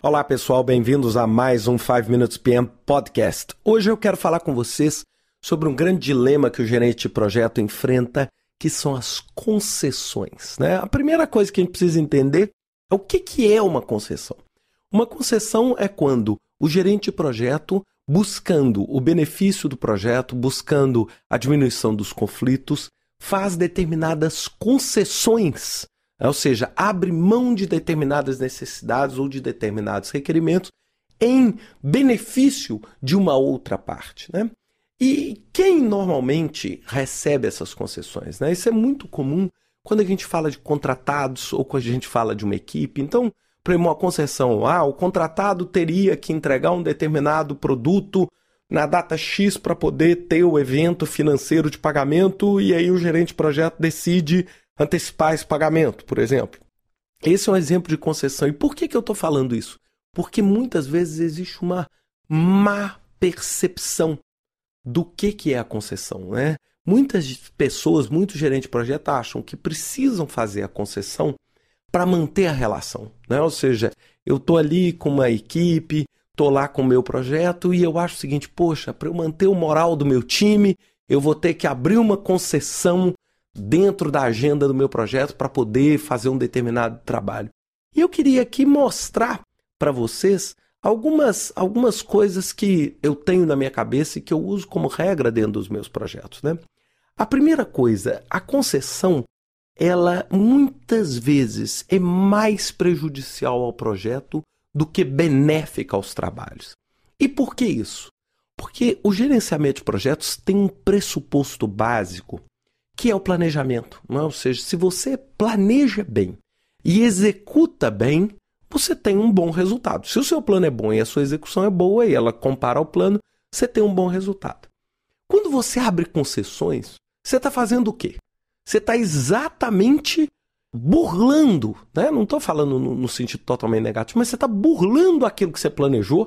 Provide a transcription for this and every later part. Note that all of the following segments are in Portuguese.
Olá pessoal, bem-vindos a mais um 5 Minutes PM Podcast. Hoje eu quero falar com vocês sobre um grande dilema que o gerente de projeto enfrenta, que são as concessões. Né? A primeira coisa que a gente precisa entender é o que, que é uma concessão. Uma concessão é quando o gerente de projeto, buscando o benefício do projeto, buscando a diminuição dos conflitos, faz determinadas concessões ou seja, abre mão de determinadas necessidades ou de determinados requerimentos em benefício de uma outra parte. Né? E quem normalmente recebe essas concessões? Né? Isso é muito comum quando a gente fala de contratados ou quando a gente fala de uma equipe. Então, para uma concessão, ah, o contratado teria que entregar um determinado produto na data X para poder ter o evento financeiro de pagamento e aí o gerente de projeto decide antecipar esse pagamento, por exemplo. Esse é um exemplo de concessão. E por que, que eu estou falando isso? Porque muitas vezes existe uma má percepção do que, que é a concessão. Né? Muitas pessoas, muitos gerentes de projeto acham que precisam fazer a concessão para manter a relação. Né? Ou seja, eu estou ali com uma equipe, estou lá com o meu projeto e eu acho o seguinte: poxa, para eu manter o moral do meu time, eu vou ter que abrir uma concessão dentro da agenda do meu projeto para poder fazer um determinado trabalho. E eu queria aqui mostrar para vocês algumas, algumas coisas que eu tenho na minha cabeça e que eu uso como regra dentro dos meus projetos. Né? A primeira coisa, a concessão, ela muitas vezes é mais prejudicial ao projeto do que benéfica aos trabalhos. E por que isso? Porque o gerenciamento de projetos tem um pressuposto básico que é o planejamento. É? Ou seja, se você planeja bem e executa bem, você tem um bom resultado. Se o seu plano é bom e a sua execução é boa e ela compara ao plano, você tem um bom resultado. Quando você abre concessões, você está fazendo o quê? Você está exatamente burlando, né? não estou falando no, no sentido totalmente negativo, mas você está burlando aquilo que você planejou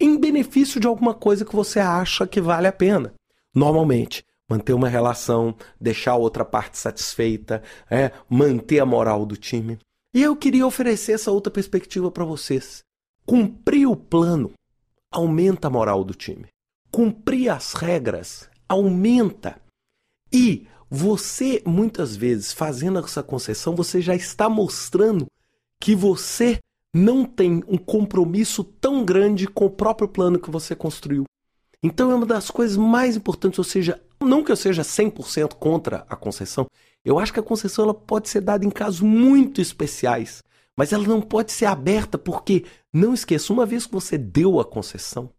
em benefício de alguma coisa que você acha que vale a pena. Normalmente, manter uma relação, deixar a outra parte satisfeita, é, manter a moral do time. E eu queria oferecer essa outra perspectiva para vocês. Cumprir o plano aumenta a moral do time. Cumprir as regras aumenta. E você, muitas vezes, fazendo essa concessão, você já está mostrando que você não tem um compromisso tão grande com o próprio plano que você construiu. Então é uma das coisas mais importantes, ou seja, não que eu seja 100% contra a concessão, eu acho que a concessão ela pode ser dada em casos muito especiais, mas ela não pode ser aberta porque, não esqueça, uma vez que você deu a concessão,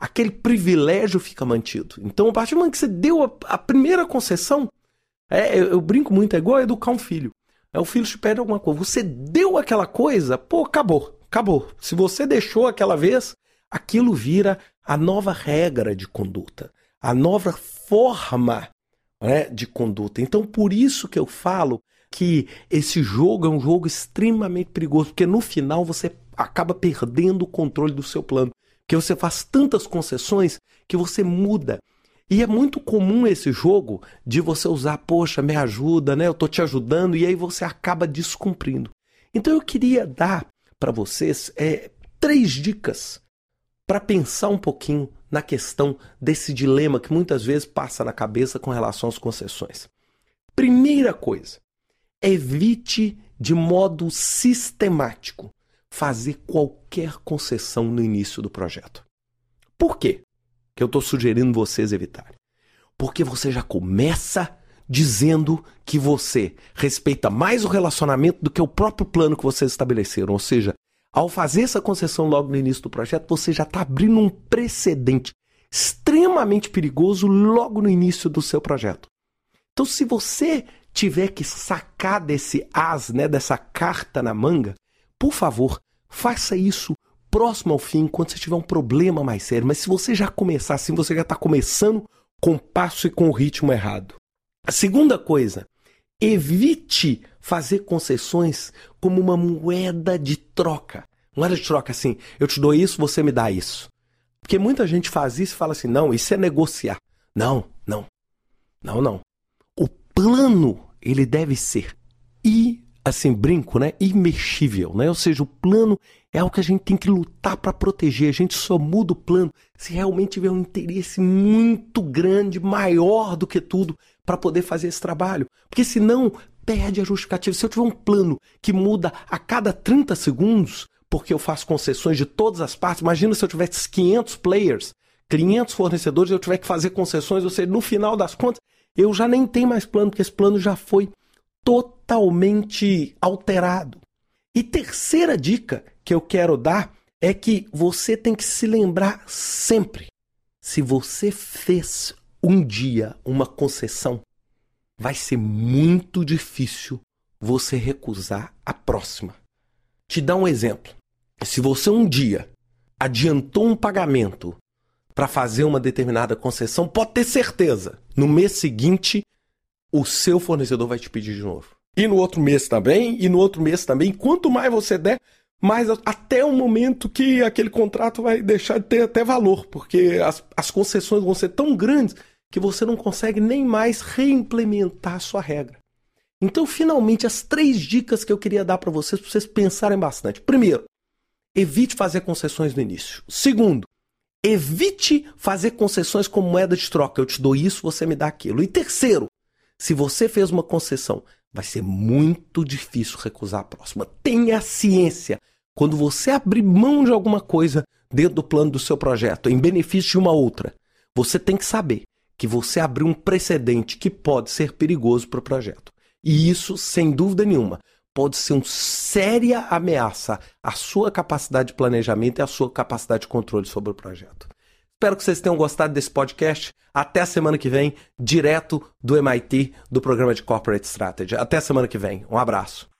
aquele privilégio fica mantido. Então, a partir do momento que você deu a, a primeira concessão, é, eu, eu, brinco muito, é igual educar um filho. É, o filho te pede alguma coisa, você deu aquela coisa, pô, acabou, acabou. Se você deixou aquela vez, aquilo vira a nova regra de conduta, a nova forma né, de conduta. Então, por isso que eu falo que esse jogo é um jogo extremamente perigoso, porque no final você acaba perdendo o controle do seu plano. Porque você faz tantas concessões que você muda. E é muito comum esse jogo de você usar, poxa, me ajuda, né? Eu tô te ajudando, e aí você acaba descumprindo. Então eu queria dar para vocês é, três dicas para pensar um pouquinho na questão desse dilema que muitas vezes passa na cabeça com relação às concessões. Primeira coisa, evite de modo sistemático fazer qualquer concessão no início do projeto. Por quê que eu estou sugerindo vocês evitarem? Porque você já começa dizendo que você respeita mais o relacionamento do que o próprio plano que vocês estabeleceram, ou seja, ao fazer essa concessão logo no início do projeto, você já está abrindo um precedente extremamente perigoso logo no início do seu projeto. Então, se você tiver que sacar desse as, né, dessa carta na manga, por favor, faça isso próximo ao fim, quando você tiver um problema mais sério. Mas se você já começar assim, você já está começando com o passo e com o ritmo errado. A segunda coisa, Evite fazer concessões como uma moeda de troca. Moeda de troca assim, eu te dou isso, você me dá isso. Porque muita gente faz isso e fala assim: não, isso é negociar. Não, não. Não, não. O plano, ele deve ser assim, brinco, né? Imexível, né? Ou seja, o plano é algo que a gente tem que lutar para proteger. A gente só muda o plano se realmente tiver um interesse muito grande, maior do que tudo, para poder fazer esse trabalho. Porque senão perde a justificativa. Se eu tiver um plano que muda a cada 30 segundos, porque eu faço concessões de todas as partes, imagina se eu tivesse 500 players, 500 fornecedores, eu tiver que fazer concessões, ou seja, no final das contas, eu já nem tenho mais plano, porque esse plano já foi totalmente alterado. E terceira dica que eu quero dar é que você tem que se lembrar sempre: se você fez um dia uma concessão, vai ser muito difícil você recusar a próxima. Te dar um exemplo. Se você um dia adiantou um pagamento para fazer uma determinada concessão, pode ter certeza, no mês seguinte o seu fornecedor vai te pedir de novo. E no outro mês também, e no outro mês também. Quanto mais você der, mais até o momento que aquele contrato vai deixar de ter até valor, porque as, as concessões vão ser tão grandes que você não consegue nem mais reimplementar a sua regra. Então, finalmente, as três dicas que eu queria dar para vocês, para vocês pensarem bastante. Primeiro, evite fazer concessões no início. Segundo, evite fazer concessões como moeda de troca. Eu te dou isso, você me dá aquilo. E terceiro, se você fez uma concessão, vai ser muito difícil recusar a próxima. Tenha ciência. Quando você abrir mão de alguma coisa dentro do plano do seu projeto, em benefício de uma outra, você tem que saber que você abriu um precedente que pode ser perigoso para o projeto. E isso, sem dúvida nenhuma, pode ser uma séria ameaça à sua capacidade de planejamento e à sua capacidade de controle sobre o projeto. Espero que vocês tenham gostado desse podcast. Até a semana que vem, direto do MIT, do programa de Corporate Strategy. Até a semana que vem. Um abraço.